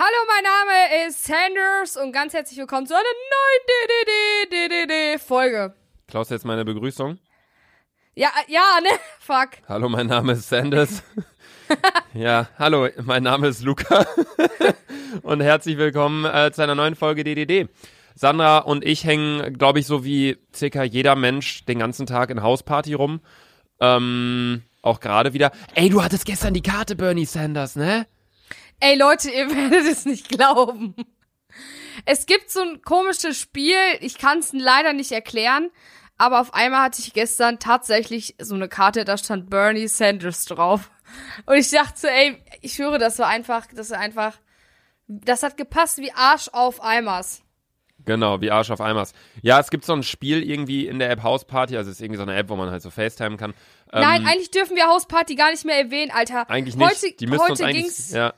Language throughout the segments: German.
Hallo, mein Name ist Sanders und ganz herzlich willkommen zu einer neuen DDD-Folge. Klaus jetzt meine Begrüßung. Ja, ja, ne? Fuck. Hallo, mein Name ist Sanders. ja, hallo, mein Name ist Luca. und herzlich willkommen äh, zu einer neuen Folge DDD. Sandra und ich hängen, glaube ich, so wie circa jeder Mensch den ganzen Tag in Hausparty rum. Ähm, auch gerade wieder. Ey, du hattest gestern die Karte, Bernie Sanders, ne? Ey, Leute, ihr werdet es nicht glauben. Es gibt so ein komisches Spiel, ich kann es leider nicht erklären, aber auf einmal hatte ich gestern tatsächlich so eine Karte, da stand Bernie Sanders drauf. Und ich dachte, so, ey, ich schwöre, das war einfach, das war einfach, das hat gepasst wie Arsch auf Eimers. Genau, wie Arsch auf Eimers. Ja, es gibt so ein Spiel irgendwie in der App Hausparty, also es ist irgendwie so eine App, wo man halt so FaceTime kann. Ähm, Nein, eigentlich dürfen wir Hausparty gar nicht mehr erwähnen, Alter. eigentlich nicht. Heute, Die müssten uns heute eigentlich, ging's, ja.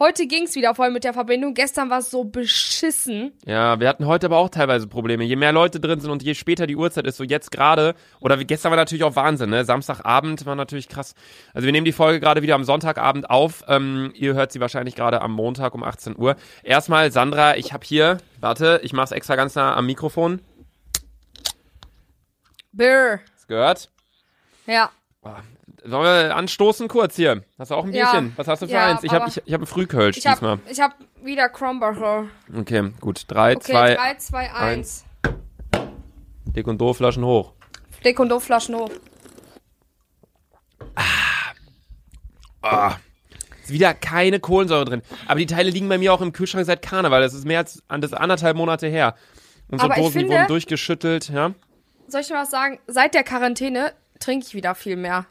Heute ging's wieder voll mit der Verbindung. Gestern war es so beschissen. Ja, wir hatten heute aber auch teilweise Probleme. Je mehr Leute drin sind und je später die Uhrzeit ist, so jetzt gerade, oder wie gestern war natürlich auch Wahnsinn, ne? Samstagabend war natürlich krass. Also wir nehmen die Folge gerade wieder am Sonntagabend auf. Ähm, ihr hört sie wahrscheinlich gerade am Montag um 18 Uhr. Erstmal, Sandra, ich habe hier, warte, ich mach's extra ganz nah am Mikrofon. Brr. Hast gehört? Ja. Sollen wir anstoßen kurz hier? Hast du auch ein Ja. Bierchen? Was hast du für Ja, eins? Ich habe ich, ich hab ein Frühkölsch Ich hab, diesmal. ich hab wieder Krombacher. Okay, gut. Drei, Okay, zwei, 3, 2, 1. dick und doof, Flaschen hoch. Dick und doof Flaschen hoch. Ah, ist wieder keine Kohlensäure drin. Aber die Teile liegen bei mir auch im Kühlschrank seit Karneval. Das ist mehr als das anderthalb Monate her. Unsere Aber Dosen, finde- wurden durchgeschüttelt, ja. Soll ich dir was sagen? Seit der Quarantäne trinke ich wieder viel mehr.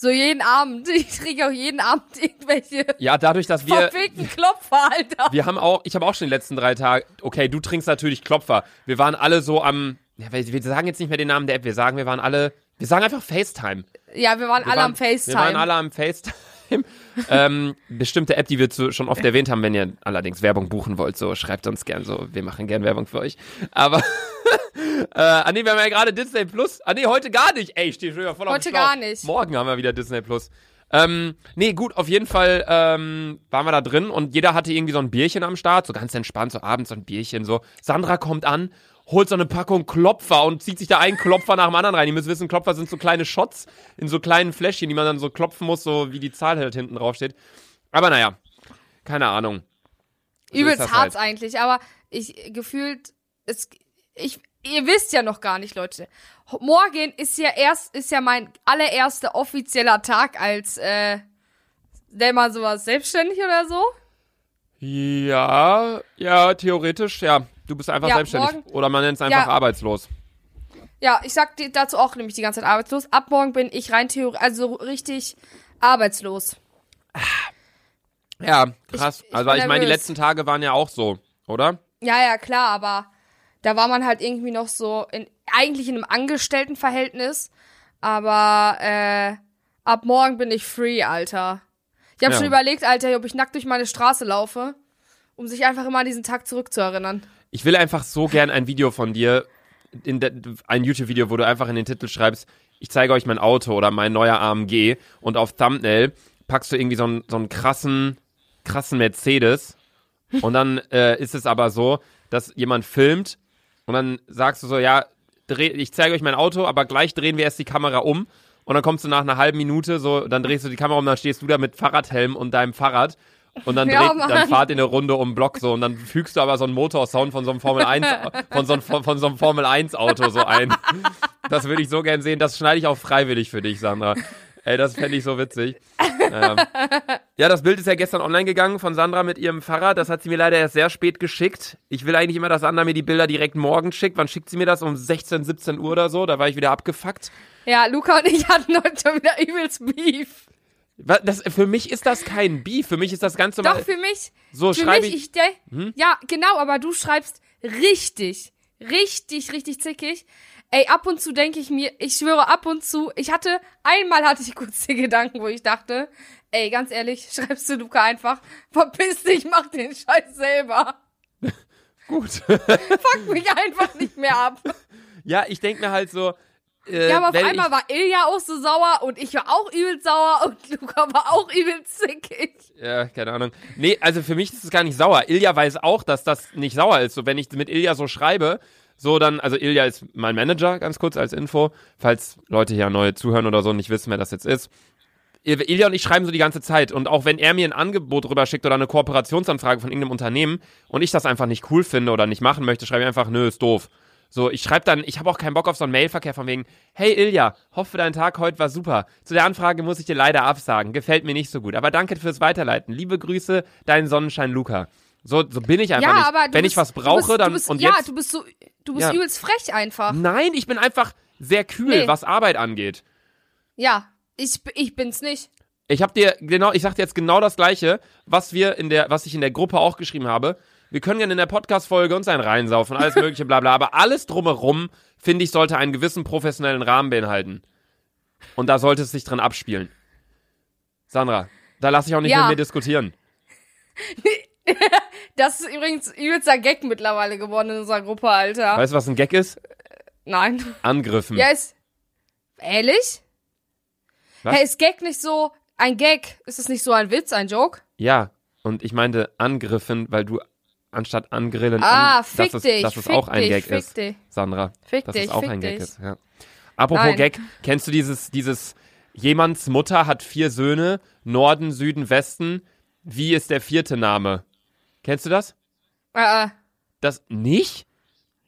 So jeden Abend. Ich trinke auch jeden Abend irgendwelche Ja, dadurch, dass wir. verfickten Klopfer, Alter. Wir haben auch, ich habe auch schon die letzten drei Tage, okay, du trinkst natürlich Klopfer. Wir waren alle so am, ja, wir wir sagen jetzt nicht mehr den Namen der App, wir sagen, wir waren alle, wir sagen einfach FaceTime. Ja, wir waren Wir alle waren, am FaceTime. Wir waren alle am FaceTime. Ähm, bestimmte App, die wir zu, schon oft erwähnt haben, wenn ihr allerdings Werbung buchen wollt, so schreibt uns gern so, wir machen gern Werbung für euch. Aber äh, ah nee, wir haben ja gerade Disney Plus. Ah nee, heute gar nicht. Ey, ich stehe schon wieder voll auf Heute gar nicht. Morgen haben wir wieder Disney Plus. Ähm, nee, gut, auf jeden Fall ähm, waren wir da drin und jeder hatte irgendwie so ein Bierchen am Start, so ganz entspannt, so abends so ein Bierchen, so. Sandra kommt an, holt so eine Packung Klopfer und zieht sich da einen Klopfer nach dem anderen rein. Ihr müsst wissen, Klopfer sind so kleine Shots in so kleinen Fläschchen, die man dann so klopfen muss, so wie die Zahl halt hinten drauf steht. Aber naja, keine Ahnung. Übelst hart halt. eigentlich, aber ich gefühlt, es, ich, ihr wisst ja noch gar nicht, Leute. Morgen ist ja erst, ist ja mein allererster offizieller Tag als, äh, nennt man sowas selbstständig oder so? Ja, ja, theoretisch, ja. Du bist einfach Ja, selbstständig. morgen- Oder man nennt es einfach Ja. arbeitslos. Ja, ich sag dir dazu auch nämlich die ganze Zeit arbeitslos. Ab morgen bin ich rein theoretisch, also richtig arbeitslos. Ja, krass. Ich- ich also ich meine, die letzten Tage waren ja auch so, oder? Ja, ja, klar, aber da war man halt irgendwie noch so in, eigentlich in einem Angestelltenverhältnis. Aber, äh, ab morgen bin ich free, Alter. Ich habe Ja. schon überlegt, Alter, ob ich nackt durch meine Straße laufe, um sich einfach immer an diesen Tag zurückzuerinnern. Ich will einfach so gern ein Video von dir, in der, ein YouTube-Video, wo du einfach in den Titel schreibst, ich zeige euch mein Auto oder mein neuer AMG und auf Thumbnail packst du irgendwie so einen, so einen krassen, krassen Mercedes und dann äh, ist es aber so, dass jemand filmt und dann sagst du so, ja, dreh, ich zeige euch mein Auto, aber gleich drehen wir erst die Kamera um und dann kommst du nach einer halben Minute so, dann drehst du die Kamera um, dann stehst du da mit Fahrradhelm und deinem Fahrrad und dann, Ja, dreht, dann fahrt ihr eine Runde um den Block so und dann fügst du aber so einen Motorsound von so einem Formel 1 von so einem, von, so einem Formel 1 Auto so ein. Das würde ich so gern sehen, das schneide ich auch freiwillig für dich, Sandra. Ey, das fände ich so witzig. Ähm, ja, das Bild ist ja gestern online gegangen von Sandra mit ihrem Fahrrad. Das hat sie mir leider erst sehr spät geschickt. Ich will eigentlich immer, dass Sandra mir die Bilder direkt morgen schickt. Wann schickt sie mir das? Um 16, 17 Uhr oder so? Da war ich wieder abgefuckt. Ja, Luca und ich hatten heute wieder übelst Beef. Das, für mich ist das kein Beef. Für mich ist das ganz normal. Doch, für mich. so für schreibe mich, ich. ich de Ja, genau, aber du schreibst richtig, richtig, richtig zickig. Ey, ab und zu denke ich mir, ich schwöre, ab und zu, ich hatte, einmal hatte ich kurz den Gedanken, wo ich dachte, ey, ganz ehrlich, schreibst du Luca einfach, verpiss dich, mach den Scheiß selber. Gut. Fuck mich einfach nicht mehr ab. Ja, ich denke mir halt so, Äh, Ja, aber auf einmal war Ilja auch so sauer und ich war auch übel sauer und Luca war auch übel zickig. Ja, keine Ahnung. Nee, also für mich ist es gar nicht sauer. Ilja weiß auch, dass das nicht sauer ist. So, wenn ich mit Ilja so schreibe, so dann, also Ilja ist mein Manager, ganz kurz als Info, falls Leute hier neu zuhören oder so und nicht wissen, wer das jetzt ist. Il- Ilja und ich schreiben so die ganze Zeit und auch wenn er mir ein Angebot rüberschickt oder eine Kooperationsanfrage von irgendeinem Unternehmen und ich das einfach nicht cool finde oder nicht machen möchte, schreibe ich einfach, nö, ist doof. So, ich schreibe dann, ich habe auch keinen Bock auf so einen Mailverkehr von wegen, hey Ilja, hoffe dein Tag heute war super. Zu der Anfrage muss ich dir leider absagen, gefällt mir nicht so gut, aber danke fürs Weiterleiten. Liebe Grüße, dein Sonnenschein Luca. So, so bin ich einfach ja, nicht. aber du Wenn bist, ich was du brauche, bist, dann du bist, und ja, jetzt. du bist so, du bist Ja. übelst frech einfach. Nein, ich bin einfach sehr kühl, Nee. was Arbeit angeht. Ja, ich, ich bin's nicht. Ich habe dir genau, ich sag dir jetzt genau das gleiche, was wir in der, was ich in der Gruppe auch geschrieben habe. Wir können gerne in der Podcast-Folge uns einen reinsaufen, alles mögliche, bla bla, aber alles drumherum, finde ich, sollte einen gewissen professionellen Rahmen beinhalten. Und da sollte es sich drin abspielen. Sandra, da lasse ich auch nicht Ja. mit mir diskutieren. Das ist übrigens übelster Gag mittlerweile geworden in unserer Gruppe, Alter. Weißt du, was ein Gag ist? Nein. Angriffen. Ja, ist. Ehrlich? Was? Hey, ist Gag nicht so ein Gag? Ist es nicht so ein Witz, ein Joke? Ja, und ich meinte angriffen, weil du anstatt angrillen, Ah, an, fick dass es, dich, dass es fick auch ein dich, Gag ist, dich. Sandra. Fick dass dich, es auch ein Gag dich. ist. Ja. Apropos Nein. Gag, kennst du dieses, dieses, jemands Mutter hat vier Söhne, Norden, Süden, Westen, wie ist der vierte Name? Kennst du das? Äh, Das nicht?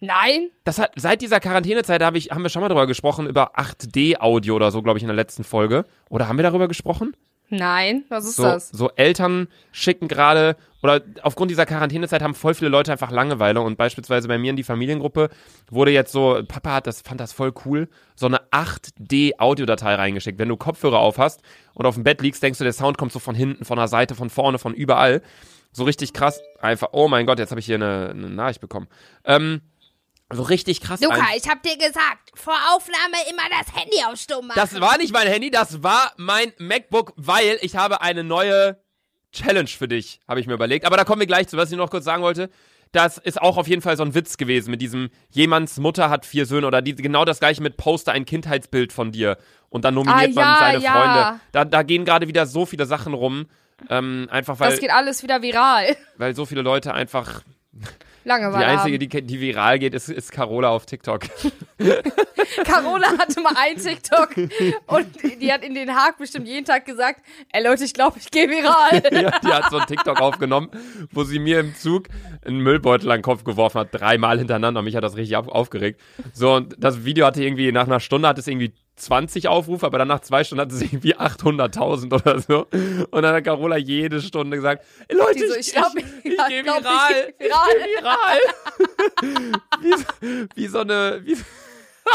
nein? Das hat, seit dieser Quarantänezeit hab ich, haben wir schon mal darüber gesprochen, über 8D-Audio oder so, glaube ich, in der letzten Folge. Oder haben wir darüber gesprochen? Nein? Was ist so, das? so Eltern schicken gerade, oder aufgrund dieser Quarantänezeit haben voll viele Leute einfach Langeweile und beispielsweise bei mir in die Familiengruppe wurde jetzt so, Papa hat das, fand das voll cool, so eine 8D-Audiodatei reingeschickt. Wenn du Kopfhörer auf hast und auf dem Bett liegst, denkst du, der Sound kommt so von hinten, von der Seite, von vorne, von überall. So richtig krass, einfach, oh mein Gott, jetzt habe ich hier eine, eine Nachricht bekommen. Ähm, so richtig krass. Luca, ein- ich hab dir gesagt, vor Aufnahme immer das Handy auf Stumm machen. Das war nicht mein Handy, das war mein MacBook, weil ich habe eine neue Challenge für dich, habe ich mir überlegt. Aber da kommen wir gleich zu, was ich noch kurz sagen wollte. Das ist auch auf jeden Fall so ein Witz gewesen mit diesem, jemands Mutter hat vier Söhne oder die, genau das gleiche mit Poster ein Kindheitsbild von dir und dann nominiert Ah, man ja, seine ja. Freunde. Da, da gehen gerade wieder so viele Sachen rum. Ähm, einfach weil, das geht alles wieder viral. weil so viele Leute einfach. Langeweile Die einzige, die, die viral geht, ist, ist Carola auf TikTok. Carola hatte mal einen TikTok und die hat in Den Haag bestimmt jeden Tag gesagt, ey Leute, ich glaube, ich gehe viral. Ja, die hat so ein TikTok aufgenommen, wo sie mir im Zug einen Müllbeutel an den Kopf geworfen hat, dreimal hintereinander. Mich hat das richtig auf, aufgeregt. So, und das Video hatte irgendwie, nach einer Stunde hat es irgendwie 20 Aufrufe, aber dann nach zwei Stunden hat es irgendwie 800.000 oder so. Und dann hat Carola jede Stunde gesagt, Leute, so, ich, ich glaub, ich, ich- ja, gehe glaub, ich viral. geh viral. Ich geh viral. wie, so- wie so eine, wie,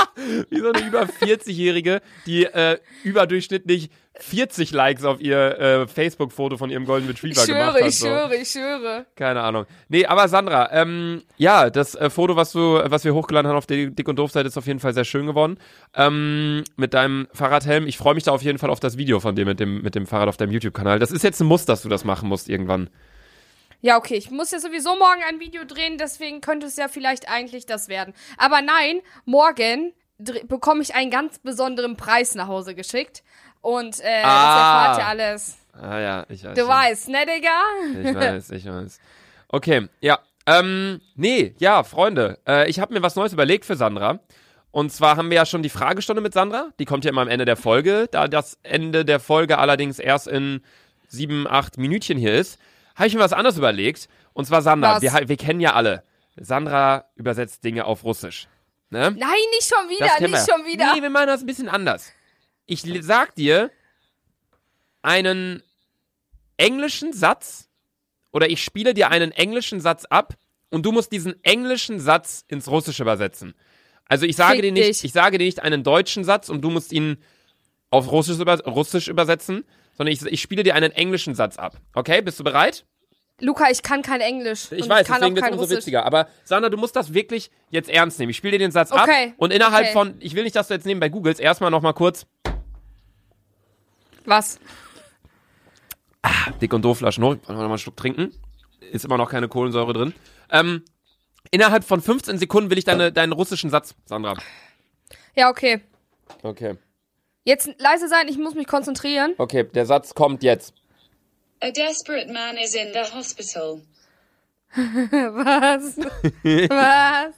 wie so eine über 40-Jährige, die äh, überdurchschnittlich 40 Likes auf ihr äh, Facebook-Foto von ihrem Golden Retriever gemacht schwöre, hat. ich so. schwöre, ich schwöre. Keine Ahnung. Nee, aber Sandra, ähm, ja, das äh, Foto, was du, was wir hochgeladen haben auf der Dick- und Doof-Seite, ist auf jeden Fall sehr schön geworden. Ähm, mit deinem Fahrradhelm. Ich freue mich da auf jeden Fall auf das Video von dir mit dem, mit dem Fahrrad auf deinem YouTube-Kanal. Das ist jetzt ein Muss, dass du das machen musst irgendwann. Ja, okay, ich muss ja sowieso morgen ein Video drehen, deswegen könnte es ja vielleicht eigentlich das werden. Aber nein, morgen bekomme ich einen ganz besonderen Preis nach Hause geschickt. Und äh, das Ah. erfahrt ihr alles. Ah ja, ich weiß. Du schon. weißt, ne, Digga? Ich weiß, ich weiß. Okay, ja. Ähm, nee, ja, Freunde, äh, ich habe mir was Neues überlegt für Sandra. Und zwar haben wir ja schon die Fragestunde mit Sandra. Die kommt ja immer am Ende der Folge. Da das Ende der Folge allerdings erst in sieben, acht Minütchen hier ist, habe ich mir was anderes überlegt. Und zwar Sandra. Wir, wir kennen ja alle. Sandra übersetzt Dinge auf Russisch. Ne? Nein, nicht schon wieder, nicht wir. schon wieder. Nee, wir machen das ein bisschen anders. Ich sag dir einen englischen Satz oder ich spiele dir einen englischen Satz ab und du musst diesen englischen Satz ins Russische übersetzen. Also ich sage Fick dir nicht, dich. ich sage dir nicht einen deutschen Satz und du musst ihn auf Russisch, über, Russisch übersetzen, sondern ich, ich spiele dir einen englischen Satz ab. Okay, bist du bereit? Luca, ich kann kein Englisch. Ich und weiß, ich kann deswegen auch wird es umso Russisch. witziger. Aber Sandra, du musst das wirklich jetzt ernst nehmen. Ich spiele dir den Satz ab Okay, und innerhalb okay. von, ich will nicht, dass du jetzt nebenbei googelst, erstmal nochmal kurz Was? dick und doof Flaschen hoch. Ich noch mal einen Schluck trinken. Ist immer noch keine Kohlensäure drin. Ähm, innerhalb von 15 Sekunden will ich deine, deinen russischen Satz, Sandra. Ja, okay. Okay. Jetzt leise sein, ich muss mich konzentrieren. Okay, der Satz kommt jetzt. A desperate man is in the hospital. Was? Was?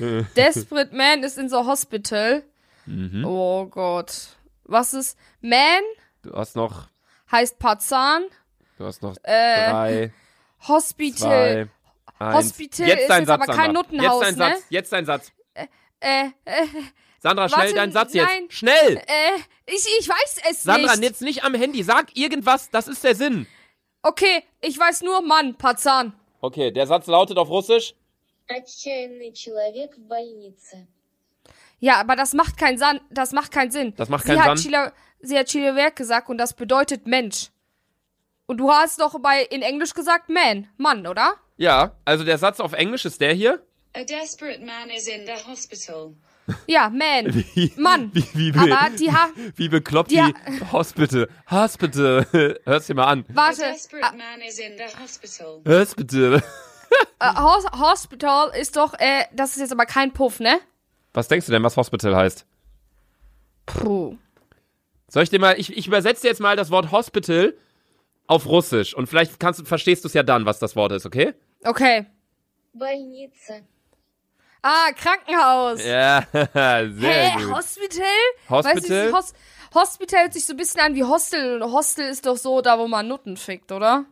Desperate Man ist in the hospital. Mhm. Oh Gott. Was ist Man? Du hast noch, Heißt Pazan. du hast noch Äh, drei, Hospital. zwei. Hospital jetzt ist dein jetzt Satz, aber kein Sandra. Nuttenhaus, Jetzt dein ne? Satz, jetzt dein Satz. Äh, äh, Sandra, schnell Warte, deinen Satz jetzt. Schnell! Äh, ich, ich weiß es Sandra, nicht. Sandra, jetzt nicht am Handy. Sag irgendwas, das ist der Sinn. Okay, ich weiß nur Mann, Pazan. Okay, der Satz lautet auf Russisch. Ja, aber das macht keinen Sinn. Das macht keinen Sinn. Das macht keinen sie Sinn. Hat Chila, sie hat Chilewert gesagt und das bedeutet Mensch. Und du hast doch bei in Englisch gesagt Man, Mann, oder? Ja, also der Satz auf Englisch ist der hier. A desperate man is in the hospital. Ja, Man. Mann. Wie, wie, Aber die ha wie bekloppt die die, ha- Hospital. Hospital. Hör's dir mal an. A Warte. desperate man is in the hospital. Hospital. Äh, Hos Hospital ist doch, äh, das ist jetzt aber kein Puff, ne? Was denkst du denn, was Hospital heißt? Puh. Soll ich dir mal, ich, ich übersetze dir jetzt mal das Wort Hospital auf Russisch und vielleicht kannst du, verstehst du es ja dann, was das Wort ist, okay? Okay. Больница. Ah, Krankenhaus. Ja, sehr Hä, gut. Hospital? Hospital? Weißt du, Hos Hospital hört sich so ein bisschen an wie Hostel. Hostel ist doch so da, wo man Nutten fickt, oder?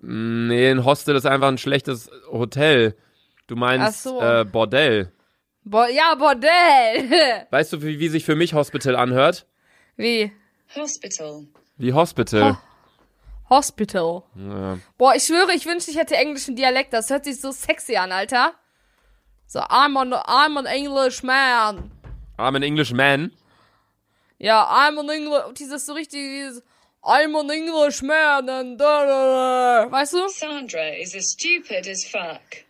Nee, ein Hostel ist einfach ein schlechtes Hotel. Du meinst so. äh, Bordell. Bo ja, Bordell. Weißt du, wie, wie sich für mich Hospital anhört? wie? Hospital. Wie Hospital. Hospital. Ja. Boah, ich schwöre, ich wünschte, ich hätte englischen Dialekt. Das hört sich so sexy an, Alter. So, I'm an, I'm an English man. I'm an English man? Ja, I'm an English, dieses so richtig, dieses, I'm an English man and da, da, da. Weißt du? Sandra is as stupid as fuck.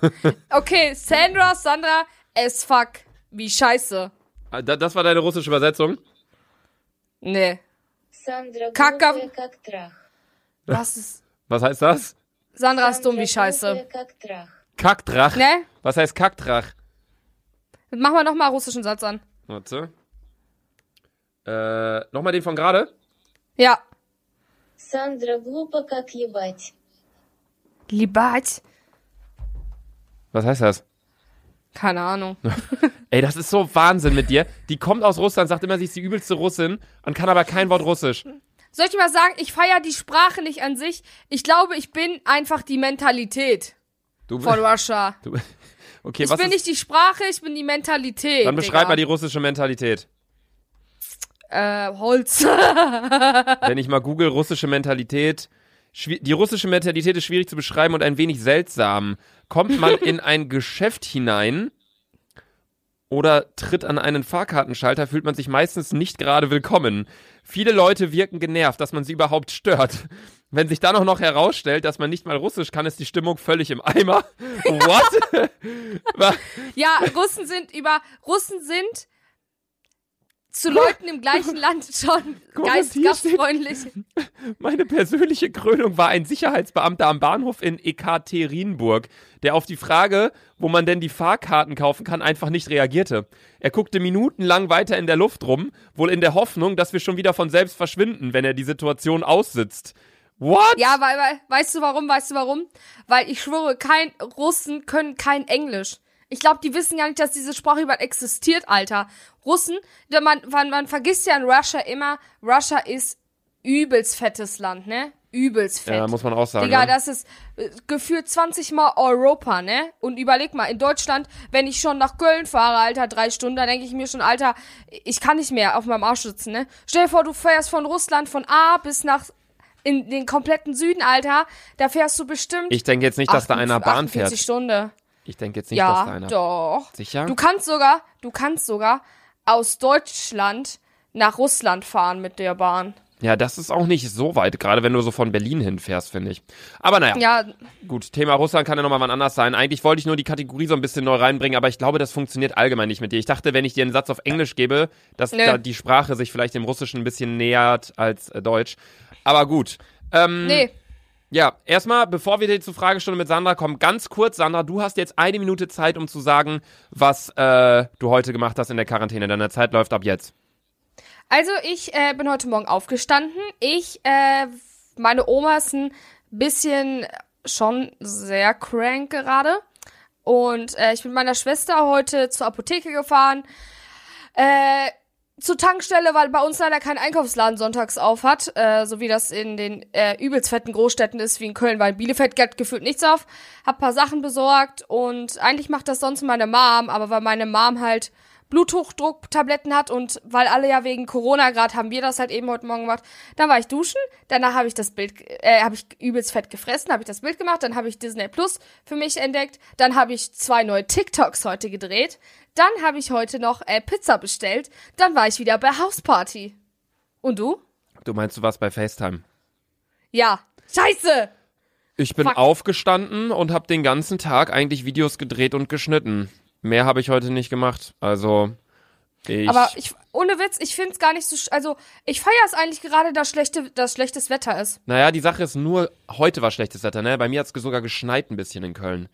okay, Sandra, Sandra, as fuck. Wie scheiße. Ah, das war deine russische Übersetzung? Nee. Sandra Kaka. Was ist? Was heißt das? Sandra ist dumm wie scheiße. глупая, как трах. Kackdrach. Ne? Was heißt Kackdrach? Mach mal nochmal russischen Satz an. Warte. Äh, nochmal den von gerade? Ja. Сандра глупо, как ебать. Liebat. Was heißt das? Keine Ahnung. Ey, das ist so Wahnsinn mit dir. Die kommt aus Russland, sagt immer, sie ist die übelste Russin und kann aber kein Wort Russisch. Soll ich dir mal sagen, ich feiere die Sprache nicht an sich. Ich glaube, ich bin einfach die Mentalität Du, von Russia. du okay, Ich was bin ist, nicht die Sprache, ich bin die Mentalität. dann beschreib mal die Digga. russische Mentalität. Äh, Holz. Wenn ich mal google, russische Mentalität. Die russische Mentalität ist schwierig zu beschreiben und ein wenig seltsam. Kommt man in ein Geschäft hinein oder tritt an einen Fahrkartenschalter, fühlt man sich meistens nicht gerade willkommen. Viele Leute wirken genervt, dass man sie überhaupt stört. Wenn sich dann auch noch herausstellt, dass man nicht mal Russisch kann, ist die Stimmung völlig im Eimer. What? Ja, Russen sind über. Russen sind zu Leuten im gleichen Land schon geist, gastfreundlich. Meine persönliche Krönung war ein Sicherheitsbeamter am Bahnhof in Ekaterinburg, der auf die Frage, wo man denn die Fahrkarten kaufen kann, einfach nicht reagierte. Er guckte minutenlang weiter in der Luft rum, wohl in der Hoffnung, dass wir schon wieder von selbst verschwinden, wenn er die Situation aussitzt. What? Ja, weil, weil, weißt du warum? Weißt du warum? Weil ich schwöre, kein Russen können kein Englisch. Ich glaube, die wissen gar nicht, dass diese Sprache überhaupt existiert, Alter. Russen, man, man, man vergisst ja in Russia immer, Russia ist übelst fettes Land, ne? Übelst fett. Ja, muss man auch sagen. Digga, ne? das ist äh, gefühlt 20 Mal Europa, ne? Und überleg mal, in Deutschland, wenn ich schon nach Köln fahre, Alter, drei Stunden, da denke ich mir schon, Alter, ich kann nicht mehr auf meinem Arsch sitzen, ne? Stell dir vor, du fährst von Russland von A bis nach in den kompletten Süden, Alter, da fährst du bestimmt ich denke jetzt nicht, dass da 48 einer Bahn 48 fährt. Stunden. Ich denke jetzt nicht, dass da Ja, einer. doch. Sicher? Du kannst sogar, du kannst sogar aus Deutschland nach Russland fahren mit der Bahn. Ja, das ist auch nicht so weit, gerade wenn du so von Berlin hinfährst, finde ich. Aber naja. Ja, Gut, Thema Russland kann ja nochmal wann anders sein. Eigentlich wollte ich nur die Kategorie so ein bisschen neu reinbringen, aber ich glaube, das funktioniert allgemein nicht mit dir. Ich dachte, wenn ich dir einen Satz auf Englisch gebe, dass da die Sprache sich vielleicht dem Russischen ein bisschen nähert als äh, Deutsch. Aber gut. Ähm, nee. Ja, erstmal, bevor wir zur Fragestunde mit Sandra kommen, ganz kurz, Sandra, du hast jetzt eine Minute Zeit, um zu sagen, was äh, du heute gemacht hast in der Quarantäne. Deine Zeit läuft ab jetzt. Also ich äh, bin heute Morgen aufgestanden. Ich, äh, meine Oma ist ein bisschen schon sehr crank gerade. Und äh, ich bin mit meiner Schwester heute zur Apotheke gefahren. Äh, zur Tankstelle, weil bei uns leider kein Einkaufsladen sonntags auf hat, äh, so wie das in den äh, übelst fetten Großstädten ist, wie in Köln, weil in Bielefeld geht gefühlt nichts auf. Hab paar Sachen besorgt und eigentlich macht das sonst meine Mom, aber weil meine Mom halt Bluthochdrucktabletten hat und weil alle ja wegen Corona gerade haben wir das halt eben heute Morgen gemacht. Dann war ich duschen, danach habe ich das Bild, äh, habe ich übelst fett gefressen, habe ich das Bild gemacht, dann habe ich Disney Plus für mich entdeckt, dann habe ich zwei neue TikToks heute gedreht, dann habe ich heute noch äh, Pizza bestellt, dann war ich wieder bei Hausparty. Und du? Du meinst, du warst bei FaceTime? Ja. Scheiße! Ich bin Fuck. aufgestanden und habe den ganzen Tag eigentlich Videos gedreht und geschnitten. Mehr habe ich heute nicht gemacht. Also ich. Aber ich, ohne Witz, ich find's gar nicht so, sch- also ich feiere es eigentlich gerade, dass schlechte, dass schlechtes Wetter ist. naja, die Sache ist nur, heute war schlechtes Wetter, ne? Bei mir hat's sogar geschneit ein bisschen in Köln.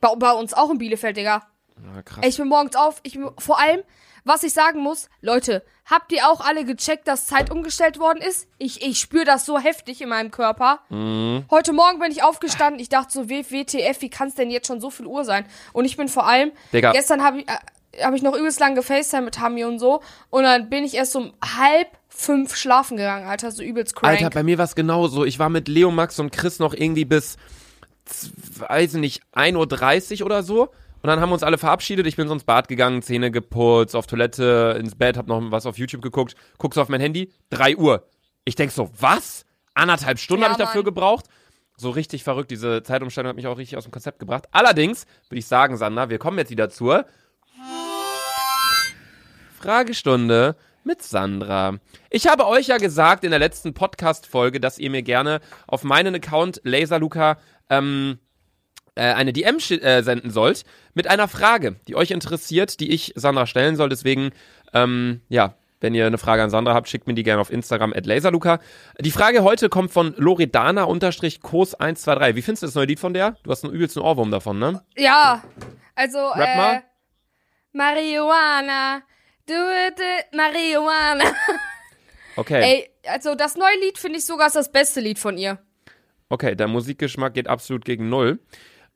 Bei, bei uns auch in Bielefeld, Digga. Ja, krass. Ey, Ich bin morgens auf, ich bin, vor allem, was ich sagen muss, Leute, habt ihr auch alle gecheckt, dass Zeit umgestellt worden ist? Ich, ich spüre das so heftig in meinem Körper. Mhm. Heute Morgen bin ich aufgestanden, ich dachte so, WTF, wie kann es denn jetzt schon so viel Uhr sein? Und ich bin vor allem, Digga. gestern habe ich, äh, hab ich noch übelst lang gefacetime mit Hami und so. Und dann bin ich erst um halb fünf schlafen gegangen, Alter, so übelst crank. Alter, bei mir war es genauso. Ich war mit Leo, Max und Chris noch irgendwie bis, weiß nicht, 1.30 Uhr oder so. Und dann haben wir uns alle verabschiedet. Ich bin so ins Bad gegangen, Zähne geputzt, auf Toilette, ins Bett, hab noch was auf YouTube geguckt. Guckst auf mein Handy, 3 Uhr. Ich denk so, was? Anderthalb Stunden Ja, habe ich dafür Mann. gebraucht. So richtig verrückt. Diese Zeitumstellung hat mich auch richtig aus dem Konzept gebracht. Allerdings würde ich sagen, Sandra, wir kommen jetzt wieder zur Fragestunde mit Sandra. Ich habe euch ja gesagt in der letzten Podcast-Folge, dass ihr mir gerne auf meinen Account Laserluca ähm, äh, eine DM äh, senden sollt mit einer Frage, die euch interessiert, die ich Sandra stellen soll. Deswegen, ähm, ja, wenn ihr eine Frage an Sandra habt, schickt mir die gerne auf Instagram at laserluca. Die Frage heute kommt von Loredana-Kos123. Wie findest du das neue Lied von der? Du hast einen übelsten Ohrwurm davon, ne? Ja, also, Rap äh, mal. Marihuana, do it, it, Marihuana. Okay. Ey, also das neue Lied finde ich sogar ist das beste Lied von ihr. Okay, der Musikgeschmack geht absolut gegen Null.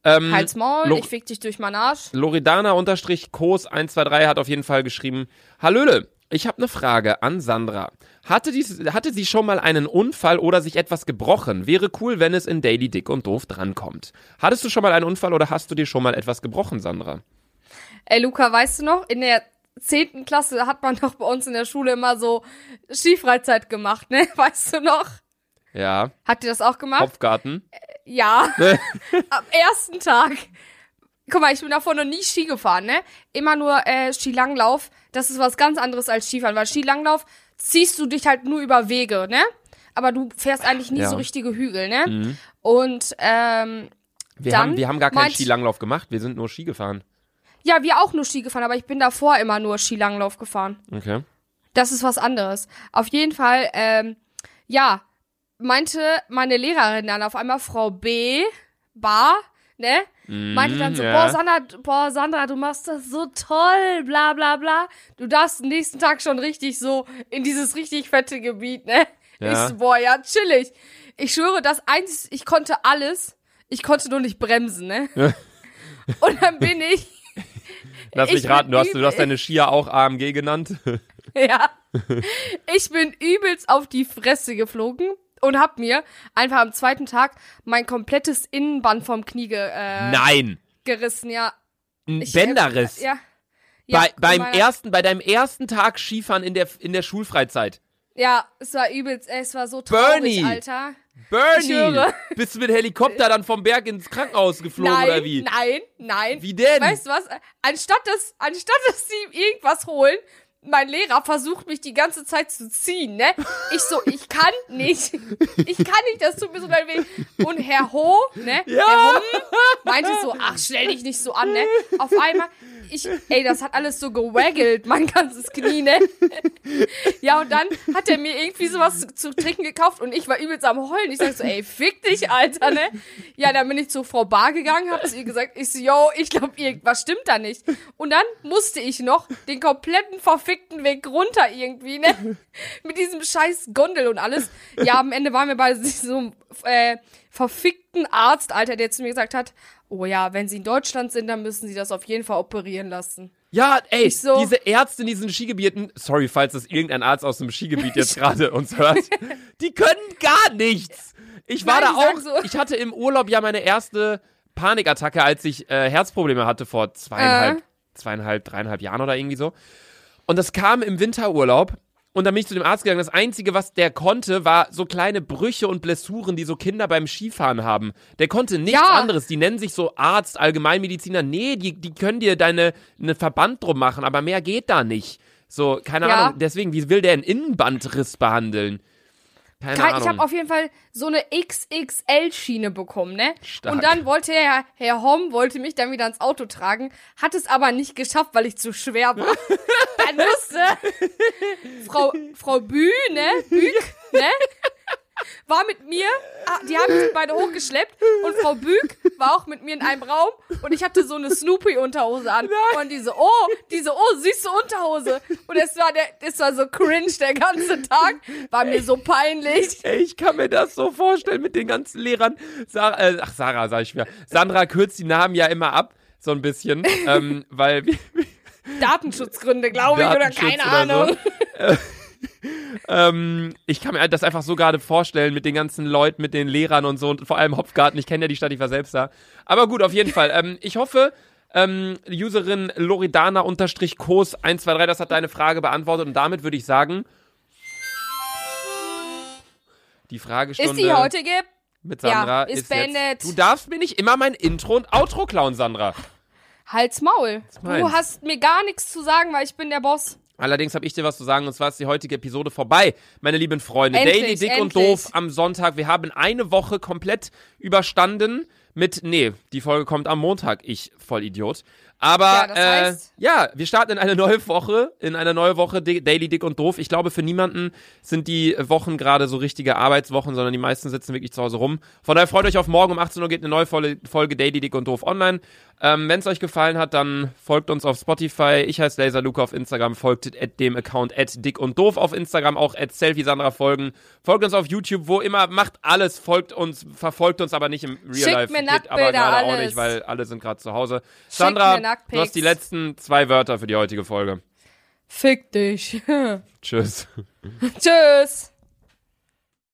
Ähm, Halt's Maul, Lo- ich fick dich durch meinen Arsch. Loredana-Kos123 hat auf jeden Fall geschrieben, Hallöle, ich habe eine Frage an Sandra. Hatte, dies, hatte sie schon mal einen Unfall oder sich etwas gebrochen? Wäre cool, wenn es in Daily Dick und Doof drankommt. Hattest du schon mal einen Unfall oder hast du dir schon mal etwas gebrochen, Sandra? Ey, Luca, weißt du noch, in der zehnten Klasse hat man doch bei uns in der Schule immer so Skifreizeit gemacht, ne? Weißt du noch? Ja, Habt ihr das auch gemacht? Kopfgarten. Ja. Am ersten Tag. Guck mal, ich bin davor noch nie Ski gefahren, ne? Immer nur äh, Skilanglauf. Das ist was ganz anderes als Skifahren, weil Skilanglauf ziehst du dich halt nur über Wege, ne? Aber du fährst eigentlich nie Ja. so richtige Hügel, ne? Und ähm, Wir, Dann haben, wir haben gar keinen Skilanglauf gemacht, wir sind nur Ski gefahren. ja, wir auch nur Ski gefahren, aber ich bin davor immer nur Skilanglauf gefahren. Okay. Das ist was anderes. Auf jeden Fall, ähm, ja, meinte meine Lehrerin dann auf einmal Frau B, Bar, ne? Meinte dann so, ja. boah, Sandra, boah, Sandra, du machst das so toll, bla, bla, bla. Du darfst den nächsten Tag schon richtig so in dieses richtig fette Gebiet, ne? Ja. Ich so, boah, ja, chillig. Ich schwöre, das eins, ich konnte alles, ich konnte nur nicht bremsen, ne? Und dann bin ich, Lass Ich mich raten, du hast, du hast deine Skier auch AMG genannt. Ja. Ich bin übelst auf die Fresse geflogen und hab mir einfach am zweiten Tag mein komplettes Innenband vom Knie ge äh, Nein! gerissen, ja. Ein Ich, Bänderriss. Äh, ja. ja. bei, beim ersten, bei deinem ersten Tag Skifahren in der, in der Schulfreizeit. Ja, es war übelst, es war so traurig, Bernie! Alter. Bernie! Bist du mit Helikopter dann vom Berg ins Krankenhaus geflogen nein, oder wie? nein, nein. Wie denn? Weißt du was? Anstatt dass, anstatt dass sie irgendwas holen, mein Lehrer versucht mich die ganze Zeit zu ziehen, ne? Ich so, ich kann nicht. Ich kann nicht, das tut mir so leid weh. Und Herr Ho, ne? Ja. Herr Ho meinte so, ach, stell dich nicht so an, ne? Auf einmal, ich, ey, das hat alles so gewaggelt, mein ganzes Knie, ne? Ja, und dann hat er mir irgendwie sowas zu, zu trinken gekauft und ich war übelst am Heulen. Ich sag so, ey, fick dich, Alter, ne? Ja, dann bin ich zur Frau Bar gegangen, hab zu ihr gesagt, ich so, yo, ich glaube, irgendwas stimmt da nicht. Und dann musste ich noch den kompletten verfickten Weg runter irgendwie, ne? Mit diesem scheiß Gondel und alles. Ja, am Ende waren wir bei so äh, verfickten Arzt, Alter, der zu mir gesagt hat, oh ja, wenn sie in Deutschland sind, dann müssen sie das auf jeden Fall operieren lassen. Ja, ey, so- diese Ärzte in diesen Skigebieten, sorry, falls das irgendein Arzt aus dem Skigebiet jetzt gerade uns hört, die können gar nichts. Ich war Nein, da auch, so- ich hatte im Urlaub ja meine erste Panikattacke, als ich äh, Herzprobleme hatte vor zweieinhalb, Äh. zweieinhalb, dreieinhalb Jahren oder irgendwie so. Und das kam im Winterurlaub. Und dann bin ich zu dem Arzt gegangen. Das Einzige, was der konnte, war so kleine Brüche und Blessuren, die so Kinder beim Skifahren haben. Der konnte nichts Ja. anderes. Die nennen sich so Arzt, Allgemeinmediziner. Nee, die, die können dir deine einen Verband drum machen, aber mehr geht da nicht. So, keine Ja. Ahnung. Deswegen, wie will der einen Innenbandriss behandeln? Keine Kein, Ahnung. ich habe auf jeden Fall so eine XXL-Schiene bekommen, ne? Stark. Und dann wollte Herr, Herr Homm wollte mich dann wieder ins Auto tragen, hat es aber nicht geschafft, weil ich zu schwer war. dann musste Frau, Frau Bü, ne? Bück, ne? War mit mir, ah, die haben mich beide hochgeschleppt und Frau Bück war auch mit mir in einem Raum und ich hatte so eine Snoopy-Unterhose an. Und diese, oh, diese, oh, süße Unterhose. Und es war der, es war so cringe der ganze Tag. War mir so peinlich. Ey, ich kann mir das so vorstellen mit den ganzen Lehrern. Sarah, äh, ach, Sarah, sag ich mir. Sandra kürzt die Namen ja immer ab, so ein bisschen, ähm, weil Datenschutzgründe, glaube ich, oder keine oder so. Ähm, ich kann mir das einfach so gerade vorstellen mit den ganzen Leuten, mit den Lehrern und so und vor allem Hopfgarten. Ich kenne ja die Stadt, ich war selbst da. Aber gut, auf jeden Fall. Ähm, ich hoffe, ähm, Userin Loredana-Kos123, das hat deine Frage beantwortet und damit würde ich sagen, die Fragestunde Ist die heutige? mit Sandra Ja, ist ist, beendet. jetzt. Du darfst mir nicht immer mein Intro und Outro klauen, Sandra. Halt's Maul. Du hast mir gar nichts zu sagen, weil ich bin der Boss. Allerdings habe ich dir was zu sagen und zwar ist die heutige Episode vorbei, meine lieben Freunde. Endlich, Daily Dick und endlich. Doof am Sonntag. Wir haben eine Woche komplett überstanden mit, nee, die Folge kommt am Montag, ich Vollidiot. Aber Ja, das äh, ja, wir starten in eine neue Woche, in eine neue Woche Daily Dick und Doof. Ich glaube, für niemanden sind die Wochen gerade so richtige Arbeitswochen, sondern die meisten sitzen wirklich zu Hause rum. Von daher freut euch auf morgen um 18 Uhr geht eine neue Folge, Daily Dick und Doof online. Ähm, Wenn es euch gefallen hat, dann folgt uns auf Spotify. Ich heiße Laser Luca auf Instagram, folgt dem Account at dick und doof auf Instagram, auch at Selfie Sandra folgen. Folgt uns auf YouTube, wo immer, macht alles, folgt uns, verfolgt uns aber nicht im Real Life. Geht aber gerade auch alles. nicht, weil alle sind gerade zu Hause. Sandra, du hast die letzten zwei Wörter für die heutige Folge. Fick dich. Tschüss. Tschüss.